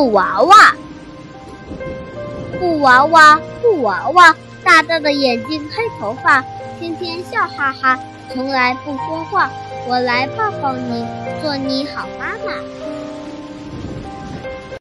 布娃娃。布娃娃布娃娃大大的眼睛黑头发天天笑哈哈从来不说话我来抱抱你做你好妈妈。